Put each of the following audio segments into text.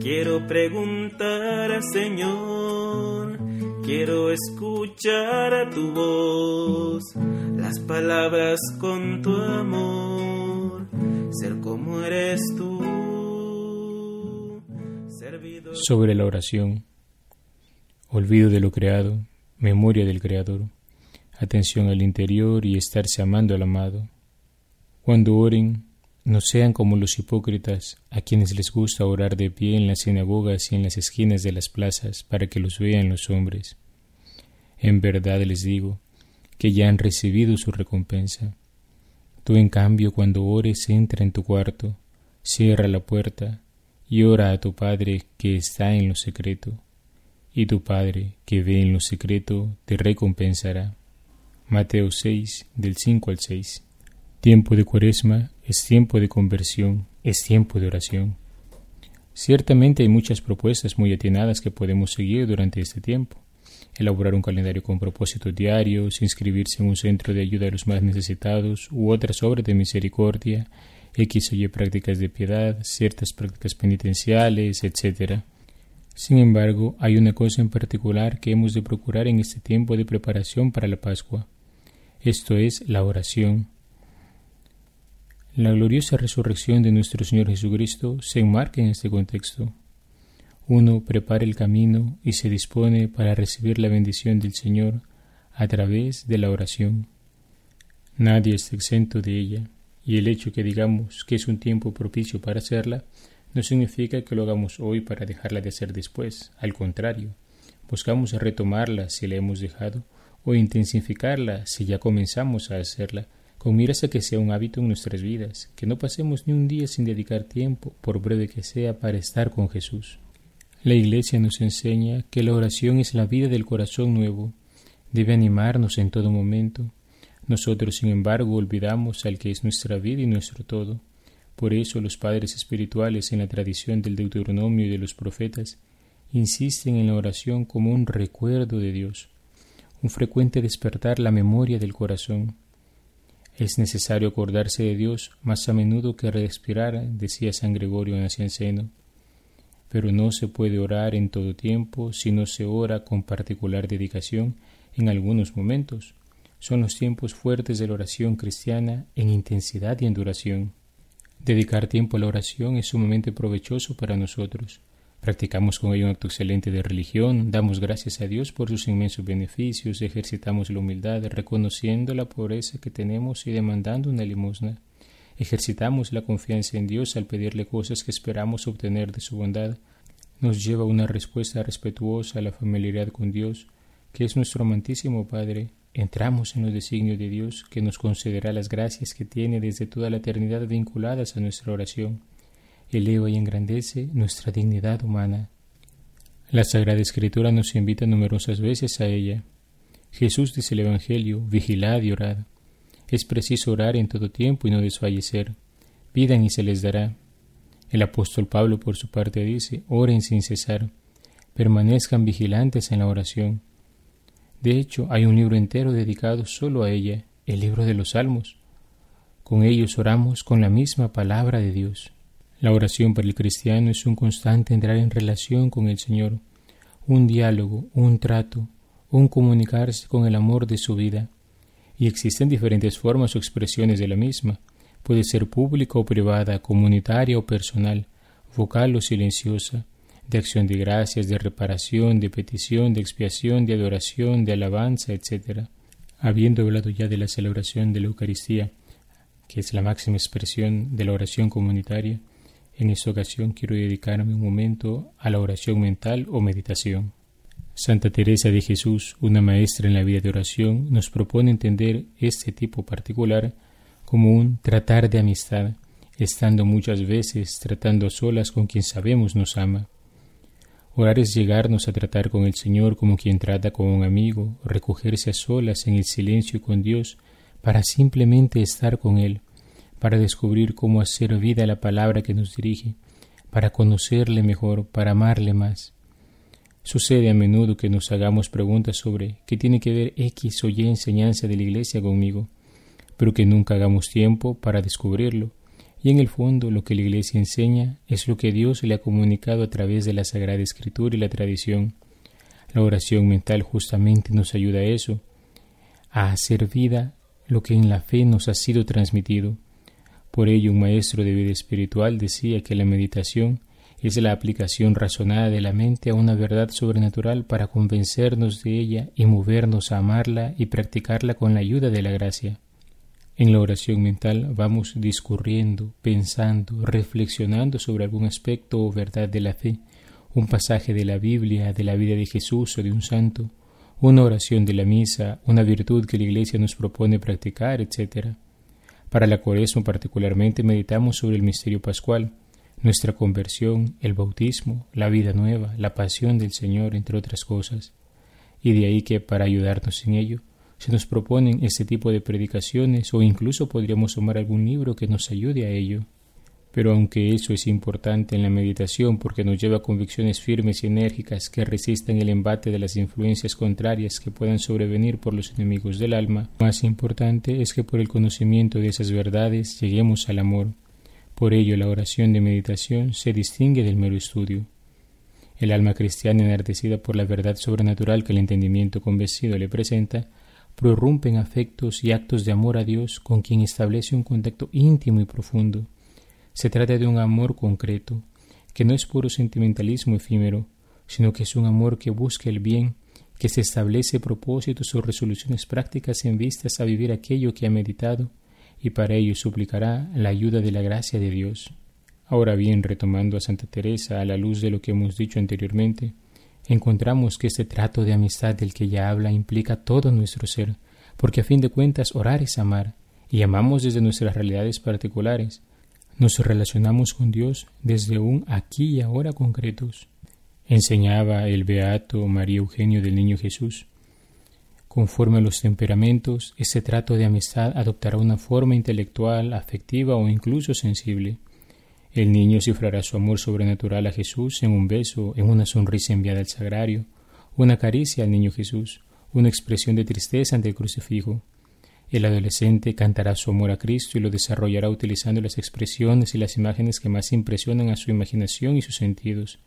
Quiero preguntar al Señor, quiero escuchar a tu voz, las palabras con tu amor, ser como eres tú. Sobre la oración, olvido de lo creado, memoria del Creador, atención al interior y estarse amando al amado. Cuando oren, no sean como los hipócritas, a quienes les gusta orar de pie en las sinagogas y en las esquinas de las plazas para que los vean los hombres. En verdad les digo que ya han recibido su recompensa. Tú, en cambio, cuando ores, entra en tu cuarto, cierra la puerta y ora a tu Padre que está en lo secreto, y tu Padre que ve en lo secreto te recompensará. Mateo 6, del 5 al 6. Tiempo de cuaresma es tiempo de conversión, es tiempo de oración. Ciertamente hay muchas propuestas muy atinadas que podemos seguir durante este tiempo. Elaborar un calendario con propósitos diarios, inscribirse en un centro de ayuda a los más necesitados u otras obras de misericordia, X o Y prácticas de piedad, ciertas prácticas penitenciales, etc. Sin embargo, hay una cosa en particular que hemos de procurar en este tiempo de preparación para la Pascua. Esto es la oración. La gloriosa resurrección de nuestro Señor Jesucristo se enmarca en este contexto. Uno prepara el camino y se dispone para recibir la bendición del Señor a través de la oración. Nadie está exento de ella, y el hecho que digamos que es un tiempo propicio para hacerla no significa que lo hagamos hoy para dejarla de hacer después. Al contrario, buscamos retomarla si la hemos dejado o intensificarla si ya comenzamos a hacerla con a que sea un hábito en nuestras vidas, que no pasemos ni un día sin dedicar tiempo, por breve que sea, para estar con Jesús. La Iglesia nos enseña que la oración es la vida del corazón nuevo, debe animarnos en todo momento. Nosotros, sin embargo, olvidamos al que es nuestra vida y nuestro todo. Por eso los padres espirituales en la tradición del Deuteronomio y de los profetas insisten en la oración como un recuerdo de Dios, un frecuente despertar la memoria del corazón, es necesario acordarse de Dios más a menudo que respirar, decía San Gregorio Nacianceno. Pero no se puede orar en todo tiempo si no se ora con particular dedicación en algunos momentos. Son los tiempos fuertes de la oración cristiana en intensidad y en duración. Dedicar tiempo a la oración es sumamente provechoso para nosotros. Practicamos con ello un acto excelente de religión, damos gracias a Dios por sus inmensos beneficios, ejercitamos la humildad, reconociendo la pobreza que tenemos y demandando una limosna. Ejercitamos la confianza en Dios al pedirle cosas que esperamos obtener de su bondad. Nos lleva una respuesta respetuosa a la familiaridad con Dios, que es nuestro amantísimo Padre. Entramos en los designios de Dios, que nos concederá las gracias que tiene desde toda la eternidad vinculadas a nuestra oración eleva y engrandece nuestra dignidad humana. La Sagrada Escritura nos invita numerosas veces a ella. Jesús dice el Evangelio, vigilad y orad. Es preciso orar en todo tiempo y no desfallecer. Pidan y se les dará. El apóstol Pablo por su parte dice, oren sin cesar, permanezcan vigilantes en la oración. De hecho, hay un libro entero dedicado solo a ella, el libro de los Salmos. Con ellos oramos con la misma palabra de Dios. La oración para el cristiano es un constante entrar en relación con el Señor, un diálogo, un trato, un comunicarse con el amor de su vida. Y existen diferentes formas o expresiones de la misma. Puede ser pública o privada, comunitaria o personal, vocal o silenciosa, de acción de gracias, de reparación, de petición, de expiación, de adoración, de alabanza, etc. Habiendo hablado ya de la celebración de la Eucaristía, que es la máxima expresión de la oración comunitaria, en esta ocasión quiero dedicarme un momento a la oración mental o meditación. Santa Teresa de Jesús, una maestra en la vida de oración, nos propone entender este tipo particular como un tratar de amistad, estando muchas veces tratando a solas con quien sabemos nos ama. Orar es llegarnos a tratar con el Señor como quien trata con un amigo, recogerse a solas en el silencio con Dios para simplemente estar con Él, para descubrir cómo hacer vida la palabra que nos dirige, para conocerle mejor, para amarle más. Sucede a menudo que nos hagamos preguntas sobre qué tiene que ver X o Y enseñanza de la Iglesia conmigo, pero que nunca hagamos tiempo para descubrirlo, y en el fondo lo que la Iglesia enseña es lo que Dios le ha comunicado a través de la Sagrada Escritura y la tradición. La oración mental justamente nos ayuda a eso, a hacer vida lo que en la fe nos ha sido transmitido. Por ello un maestro de vida espiritual decía que la meditación es la aplicación razonada de la mente a una verdad sobrenatural para convencernos de ella y movernos a amarla y practicarla con la ayuda de la gracia. En la oración mental vamos discurriendo, pensando, reflexionando sobre algún aspecto o verdad de la fe, un pasaje de la Biblia, de la vida de Jesús o de un santo, una oración de la misa, una virtud que la Iglesia nos propone practicar, etc. Para la cuaresma particularmente meditamos sobre el misterio pascual, nuestra conversión, el bautismo, la vida nueva, la pasión del Señor, entre otras cosas. Y de ahí que para ayudarnos en ello, se nos proponen este tipo de predicaciones o incluso podríamos tomar algún libro que nos ayude a ello. Pero aunque eso es importante en la meditación porque nos lleva a convicciones firmes y enérgicas que resistan el embate de las influencias contrarias que puedan sobrevenir por los enemigos del alma, más importante es que por el conocimiento de esas verdades lleguemos al amor. Por ello la oración de meditación se distingue del mero estudio. El alma cristiana enardecida por la verdad sobrenatural que el entendimiento convencido le presenta, prorrumpen afectos y actos de amor a Dios con quien establece un contacto íntimo y profundo. Se trata de un amor concreto, que no es puro sentimentalismo efímero, sino que es un amor que busca el bien, que se establece propósitos o resoluciones prácticas en vistas a vivir aquello que ha meditado, y para ello suplicará la ayuda de la gracia de Dios. Ahora bien, retomando a Santa Teresa a la luz de lo que hemos dicho anteriormente, encontramos que este trato de amistad del que ya habla implica todo nuestro ser, porque a fin de cuentas orar es amar, y amamos desde nuestras realidades particulares. Nos relacionamos con Dios desde un aquí y ahora concretos. Enseñaba el beato María Eugenio del Niño Jesús. Conforme a los temperamentos, ese trato de amistad adoptará una forma intelectual, afectiva o incluso sensible. El niño cifrará su amor sobrenatural a Jesús en un beso, en una sonrisa enviada al sagrario, una caricia al niño Jesús, una expresión de tristeza ante el crucifijo. El adolescente cantará su amor a Cristo y lo desarrollará utilizando las expresiones y las imágenes que más impresionan a su imaginación y sus sentidos,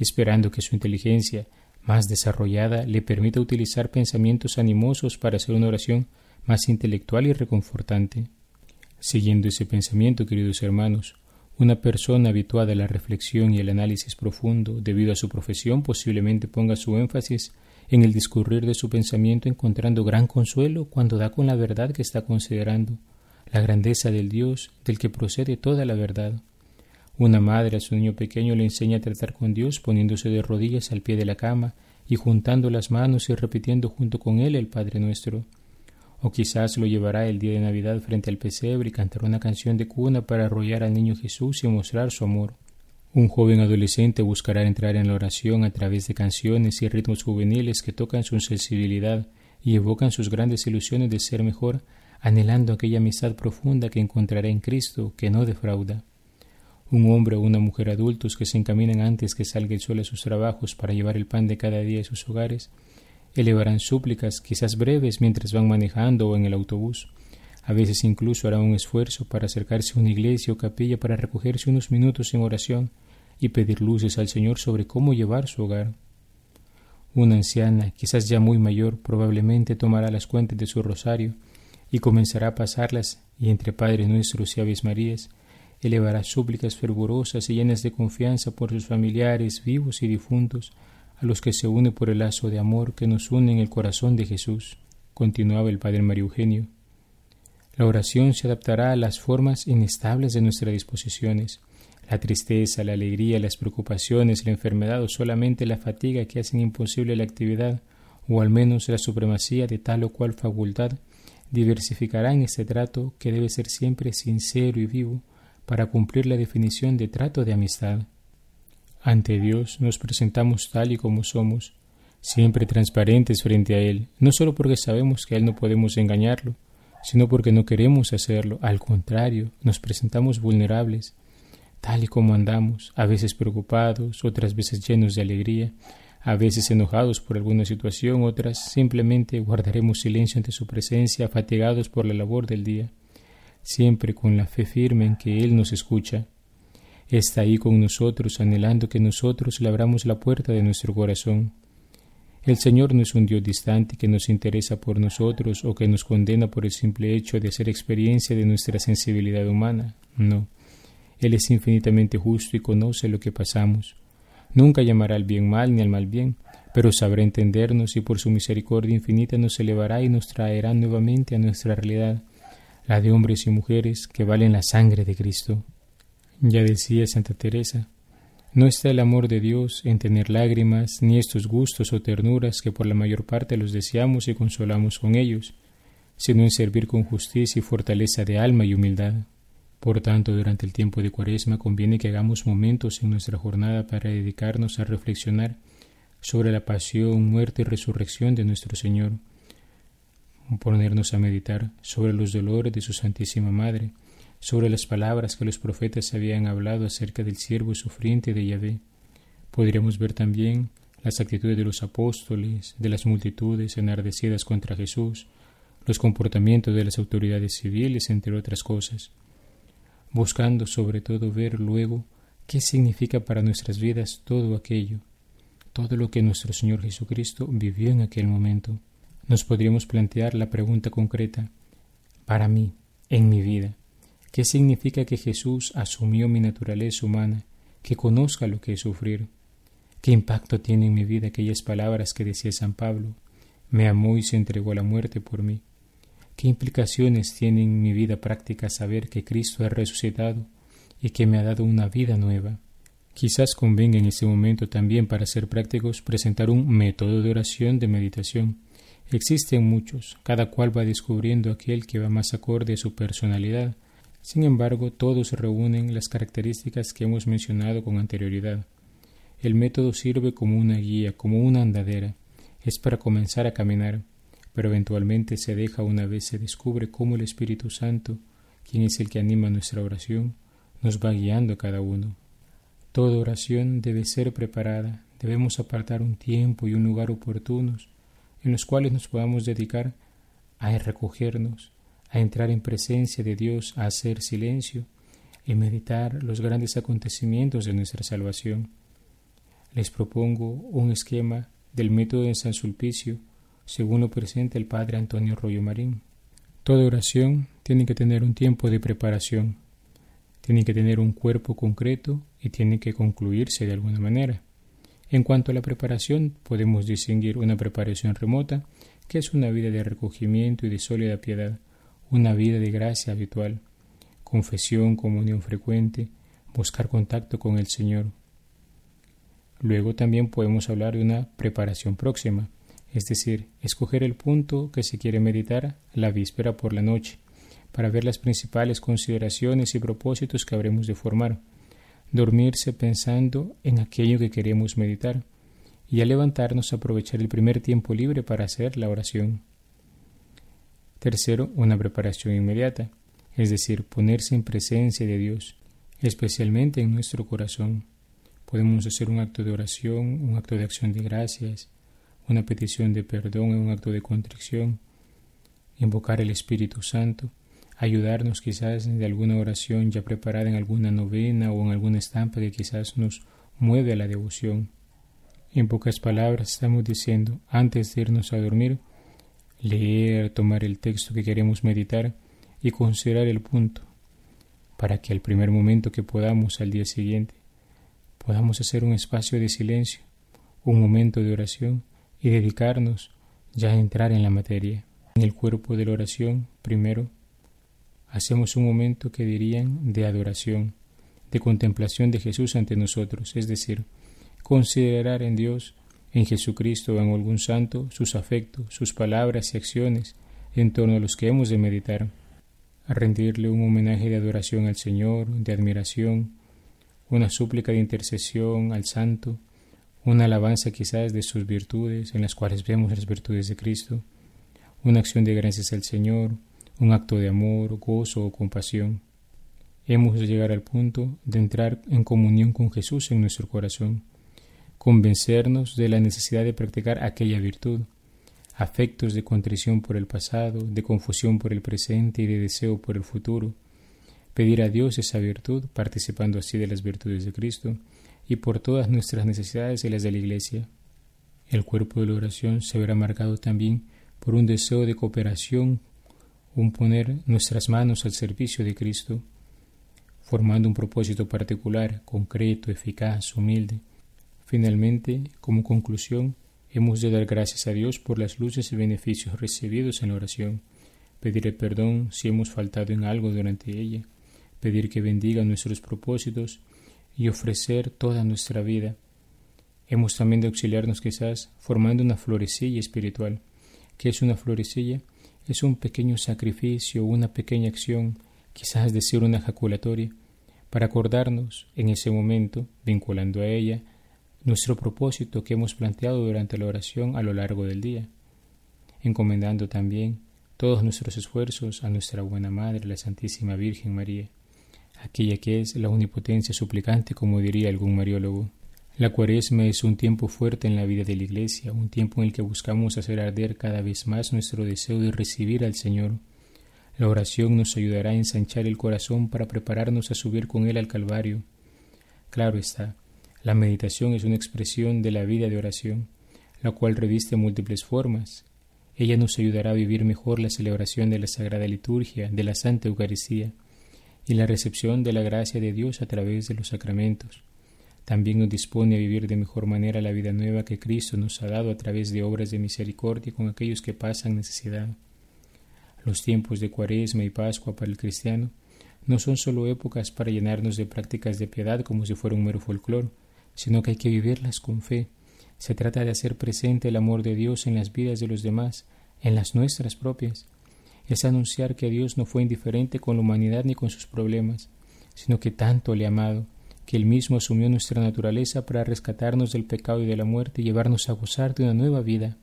esperando que su inteligencia, más desarrollada, le permita utilizar pensamientos animosos para hacer una oración más intelectual y reconfortante. Siguiendo ese pensamiento, queridos hermanos, una persona habituada a la reflexión y el análisis profundo, debido a su profesión, posiblemente ponga su énfasis en el discurrir de su pensamiento encontrando gran consuelo cuando da con la verdad que está considerando, la grandeza del Dios del que procede toda la verdad. Una madre a su niño pequeño le enseña a tratar con Dios poniéndose de rodillas al pie de la cama y juntando las manos y repitiendo junto con él el Padre nuestro o quizás lo llevará el día de Navidad frente al pesebre y cantará una canción de cuna para arrollar al niño Jesús y mostrar su amor. Un joven adolescente buscará entrar en la oración a través de canciones y ritmos juveniles que tocan su sensibilidad y evocan sus grandes ilusiones de ser mejor, anhelando aquella amistad profunda que encontrará en Cristo, que no defrauda. Un hombre o una mujer adultos que se encaminan antes que salga el sol a sus trabajos para llevar el pan de cada día a sus hogares, elevarán súplicas, quizás breves, mientras van manejando o en el autobús. A veces incluso hará un esfuerzo para acercarse a una iglesia o capilla para recogerse unos minutos en oración y pedir luces al Señor sobre cómo llevar su hogar. Una anciana, quizás ya muy mayor, probablemente tomará las cuentas de su rosario y comenzará a pasarlas, y entre Padre Nuestros y Aves Marías, elevará súplicas fervorosas y llenas de confianza por sus familiares vivos y difuntos, a los que se une por el lazo de amor que nos une en el corazón de Jesús, continuaba el Padre Mario Eugenio. La oración se adaptará a las formas inestables de nuestras disposiciones, la tristeza, la alegría, las preocupaciones, la enfermedad o solamente la fatiga que hacen imposible la actividad, o al menos la supremacía de tal o cual facultad, diversificarán este trato que debe ser siempre sincero y vivo para cumplir la definición de trato de amistad. Ante Dios nos presentamos tal y como somos, siempre transparentes frente a Él, no solo porque sabemos que a Él no podemos engañarlo, sino porque no queremos hacerlo, al contrario, nos presentamos vulnerables, tal y como andamos, a veces preocupados, otras veces llenos de alegría, a veces enojados por alguna situación, otras simplemente guardaremos silencio ante su presencia, fatigados por la labor del día. siempre con la fe firme en que Él nos escucha. Está ahí con nosotros, anhelando que nosotros le abramos la puerta de nuestro corazón. El Señor no es un Dios distante que nos interesa por nosotros o que nos condena por el simple hecho de hacer experiencia de nuestra sensibilidad humana. No. Él es infinitamente justo y conoce lo que pasamos. Nunca llamará al bien mal ni al mal bien, pero sabrá entendernos y por su misericordia infinita nos elevará y nos traerá nuevamente a nuestra realidad, la de hombres y mujeres que valen la sangre de Cristo. Ya decía Santa Teresa, no está el amor de Dios en tener lágrimas, ni estos gustos o ternuras que por la mayor parte los deseamos y consolamos con ellos, sino en servir con justicia y fortaleza de alma y humildad. Por tanto, durante el tiempo de Cuaresma conviene que hagamos momentos en nuestra jornada para dedicarnos a reflexionar sobre la pasión, muerte y resurrección de nuestro Señor, ponernos a meditar sobre los dolores de su Santísima Madre, sobre las palabras que los profetas habían hablado acerca del siervo sufriente de Yahvé. Podríamos ver también las actitudes de los apóstoles, de las multitudes enardecidas contra Jesús, los comportamientos de las autoridades civiles, entre otras cosas, buscando sobre todo ver luego qué significa para nuestras vidas todo aquello, todo lo que nuestro Señor Jesucristo vivió en aquel momento. Nos podríamos plantear la pregunta concreta, para mí, en mi vida, ¿Qué significa que Jesús asumió mi naturaleza humana, que conozca lo que es sufrir? ¿Qué impacto tienen en mi vida aquellas palabras que decía San Pablo? Me amó y se entregó a la muerte por mí. ¿Qué implicaciones tiene en mi vida práctica saber que Cristo ha resucitado y que me ha dado una vida nueva? Quizás convenga en este momento también para ser prácticos presentar un método de oración de meditación. Existen muchos, cada cual va descubriendo aquel que va más acorde a su personalidad, sin embargo, todos reúnen las características que hemos mencionado con anterioridad. El método sirve como una guía, como una andadera. Es para comenzar a caminar, pero eventualmente se deja una vez se descubre cómo el Espíritu Santo, quien es el que anima nuestra oración, nos va guiando a cada uno. Toda oración debe ser preparada, debemos apartar un tiempo y un lugar oportunos en los cuales nos podamos dedicar a recogernos, a entrar en presencia de Dios, a hacer silencio y meditar los grandes acontecimientos de nuestra salvación. Les propongo un esquema del método de San Sulpicio, según lo presenta el Padre Antonio Rollo Marín. Toda oración tiene que tener un tiempo de preparación, tiene que tener un cuerpo concreto y tiene que concluirse de alguna manera. En cuanto a la preparación, podemos distinguir una preparación remota, que es una vida de recogimiento y de sólida piedad, una vida de gracia habitual, confesión, comunión frecuente, buscar contacto con el Señor. Luego también podemos hablar de una preparación próxima, es decir, escoger el punto que se quiere meditar la víspera por la noche, para ver las principales consideraciones y propósitos que habremos de formar, dormirse pensando en aquello que queremos meditar, y al levantarnos aprovechar el primer tiempo libre para hacer la oración. Tercero, una preparación inmediata, es decir, ponerse en presencia de Dios, especialmente en nuestro corazón. Podemos hacer un acto de oración, un acto de acción de gracias, una petición de perdón, un acto de contrición, invocar el Espíritu Santo, ayudarnos quizás de alguna oración ya preparada en alguna novena o en alguna estampa que quizás nos mueve a la devoción. En pocas palabras estamos diciendo, antes de irnos a dormir, leer, tomar el texto que queremos meditar y considerar el punto, para que al primer momento que podamos al día siguiente podamos hacer un espacio de silencio, un momento de oración y dedicarnos ya a entrar en la materia. En el cuerpo de la oración, primero, hacemos un momento que dirían de adoración, de contemplación de Jesús ante nosotros, es decir, considerar en Dios en Jesucristo o en algún santo sus afectos, sus palabras y acciones en torno a los que hemos de meditar, a rendirle un homenaje de adoración al Señor, de admiración, una súplica de intercesión al santo, una alabanza quizás de sus virtudes, en las cuales vemos las virtudes de Cristo, una acción de gracias al Señor, un acto de amor, gozo o compasión. Hemos de llegar al punto de entrar en comunión con Jesús en nuestro corazón, convencernos de la necesidad de practicar aquella virtud, afectos de contrición por el pasado, de confusión por el presente y de deseo por el futuro. Pedir a Dios esa virtud, participando así de las virtudes de Cristo, y por todas nuestras necesidades y las de la Iglesia. El cuerpo de la oración se verá marcado también por un deseo de cooperación, un poner nuestras manos al servicio de Cristo, formando un propósito particular, concreto, eficaz, humilde. Finalmente, como conclusión, hemos de dar gracias a Dios por las luces y beneficios recibidos en la oración, pedir perdón si hemos faltado en algo durante ella, pedir que bendiga nuestros propósitos y ofrecer toda nuestra vida. Hemos también de auxiliarnos quizás formando una florecilla espiritual. ¿Qué es una florecilla? Es un pequeño sacrificio, una pequeña acción, quizás decir una ejaculatoria, para acordarnos en ese momento, vinculando a ella, nuestro propósito que hemos planteado durante la oración a lo largo del día, encomendando también todos nuestros esfuerzos a nuestra buena Madre, la Santísima Virgen María aquella que es la omnipotencia suplicante, como diría algún mariólogo. La cuaresma es un tiempo fuerte en la vida de la Iglesia, un tiempo en el que buscamos hacer arder cada vez más nuestro deseo de recibir al Señor. La oración nos ayudará a ensanchar el corazón para prepararnos a subir con Él al Calvario. Claro está, la meditación es una expresión de la vida de oración, la cual reviste múltiples formas. Ella nos ayudará a vivir mejor la celebración de la Sagrada Liturgia, de la Santa Eucaristía, y la recepción de la gracia de Dios a través de los sacramentos. También nos dispone a vivir de mejor manera la vida nueva que Cristo nos ha dado a través de obras de misericordia con aquellos que pasan necesidad. Los tiempos de Cuaresma y Pascua para el cristiano no son solo épocas para llenarnos de prácticas de piedad como si fuera un mero folclore, sino que hay que vivirlas con fe. Se trata de hacer presente el amor de Dios en las vidas de los demás, en las nuestras propias, es anunciar que Dios no fue indiferente con la humanidad ni con sus problemas, sino que tanto le ha amado, que Él mismo asumió nuestra naturaleza para rescatarnos del pecado y de la muerte y llevarnos a gozar de una nueva vida.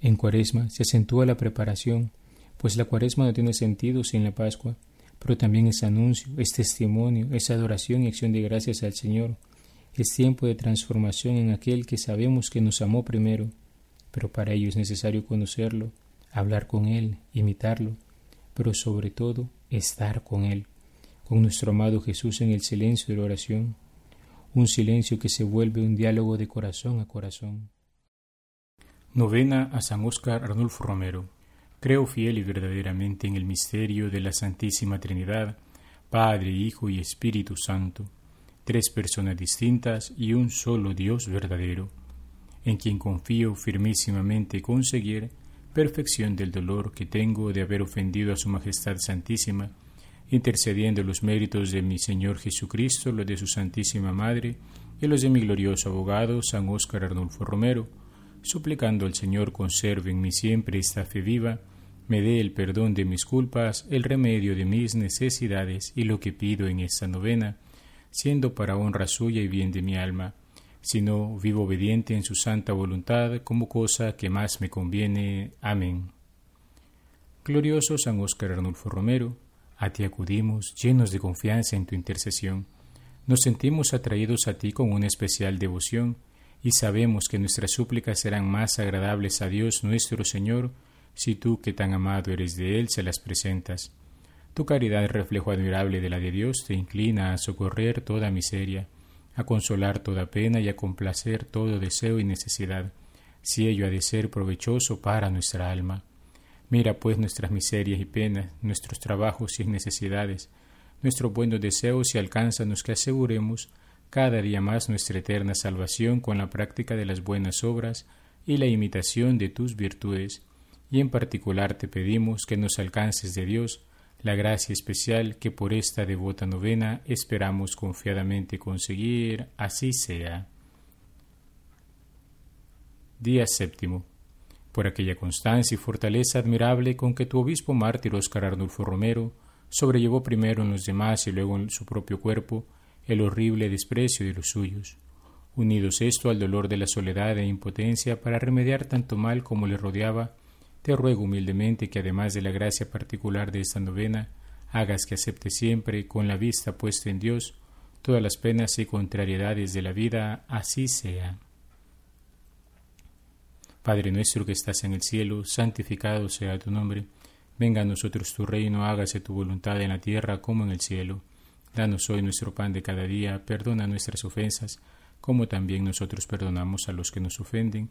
En Cuaresma se acentúa la preparación, pues la Cuaresma no tiene sentido sin la Pascua, pero también es anuncio, es testimonio, es adoración y acción de gracias al Señor. Es tiempo de transformación en aquel que sabemos que nos amó primero, pero para ello es necesario conocerlo, hablar con Él, imitarlo, pero sobre todo estar con Él, con nuestro amado Jesús en el silencio de la oración, un silencio que se vuelve un diálogo de corazón a corazón. Novena a San Óscar Arnulfo Romero. Creo fiel y verdaderamente en el misterio de la Santísima Trinidad, Padre, Hijo y Espíritu Santo, tres personas distintas y un solo Dios verdadero, en quien confío firmísimamente conseguir perfección del dolor que tengo de haber ofendido a Su Majestad Santísima, intercediendo los méritos de mi Señor Jesucristo, los de su Santísima Madre y los de mi glorioso abogado San Óscar Arnulfo Romero, suplicando al Señor conserve en mí siempre esta fe viva, me dé el perdón de mis culpas, el remedio de mis necesidades y lo que pido en esta novena, siendo para honra suya y bien de mi alma sino vivo obediente en su santa voluntad como cosa que más me conviene. Amén. Glorioso San Óscar Arnulfo Romero, a ti acudimos llenos de confianza en tu intercesión. Nos sentimos atraídos a ti con una especial devoción y sabemos que nuestras súplicas serán más agradables a Dios nuestro Señor si tú, que tan amado eres de Él, se las presentas. Tu caridad, reflejo admirable de la de Dios, te inclina a socorrer toda miseria a consolar toda pena y a complacer todo deseo y necesidad, si ello ha de ser provechoso para nuestra alma. Mira pues nuestras miserias y penas, nuestros trabajos y necesidades, nuestros buenos deseos y alcánzanos que aseguremos cada día más nuestra eterna salvación con la práctica de las buenas obras y la imitación de tus virtudes, y en particular te pedimos que nos alcances de Dios la gracia especial que por esta devota novena esperamos confiadamente conseguir, así sea. Día séptimo. Por aquella constancia y fortaleza admirable con que tu obispo mártir Oscar Arnulfo Romero sobrellevó primero en los demás y luego en su propio cuerpo el horrible desprecio de los suyos, unidos esto al dolor de la soledad e impotencia para remediar tanto mal como le rodeaba, te ruego humildemente que además de la gracia particular de esta novena, hagas que acepte siempre, con la vista puesta en Dios, todas las penas y contrariedades de la vida, así sea. Padre nuestro que estás en el cielo, santificado sea tu nombre. Venga a nosotros tu reino, hágase tu voluntad en la tierra como en el cielo. Danos hoy nuestro pan de cada día, perdona nuestras ofensas, como también nosotros perdonamos a los que nos ofenden.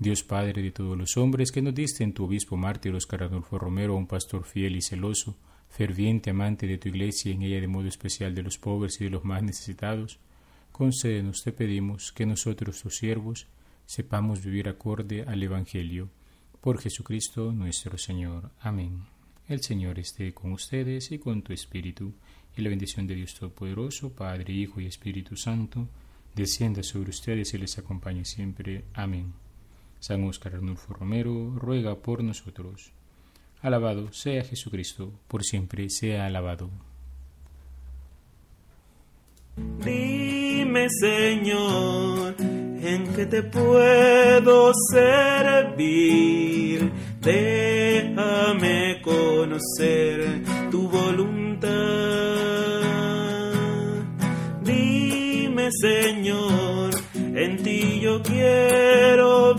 Dios Padre de todos los hombres, que nos diste en tu obispo mártir Oscar Adolfo Romero, un pastor fiel y celoso, ferviente amante de tu iglesia, en ella de modo especial de los pobres y de los más necesitados, concédenos, te pedimos, que nosotros, tus siervos, sepamos vivir acorde al Evangelio por Jesucristo nuestro Señor. Amén. El Señor esté con ustedes y con tu espíritu, y la bendición de Dios Todopoderoso, Padre, Hijo y Espíritu Santo, descienda sobre ustedes y les acompañe siempre. Amén. San Óscar Arnulfo Romero ruega por nosotros. Alabado sea Jesucristo, por siempre sea alabado. Dime, Señor, en que te puedo servir. Déjame conocer tu voluntad. Dime, Señor, en ti yo quiero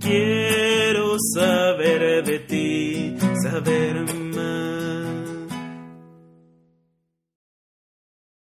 Quiero saber de ti, saber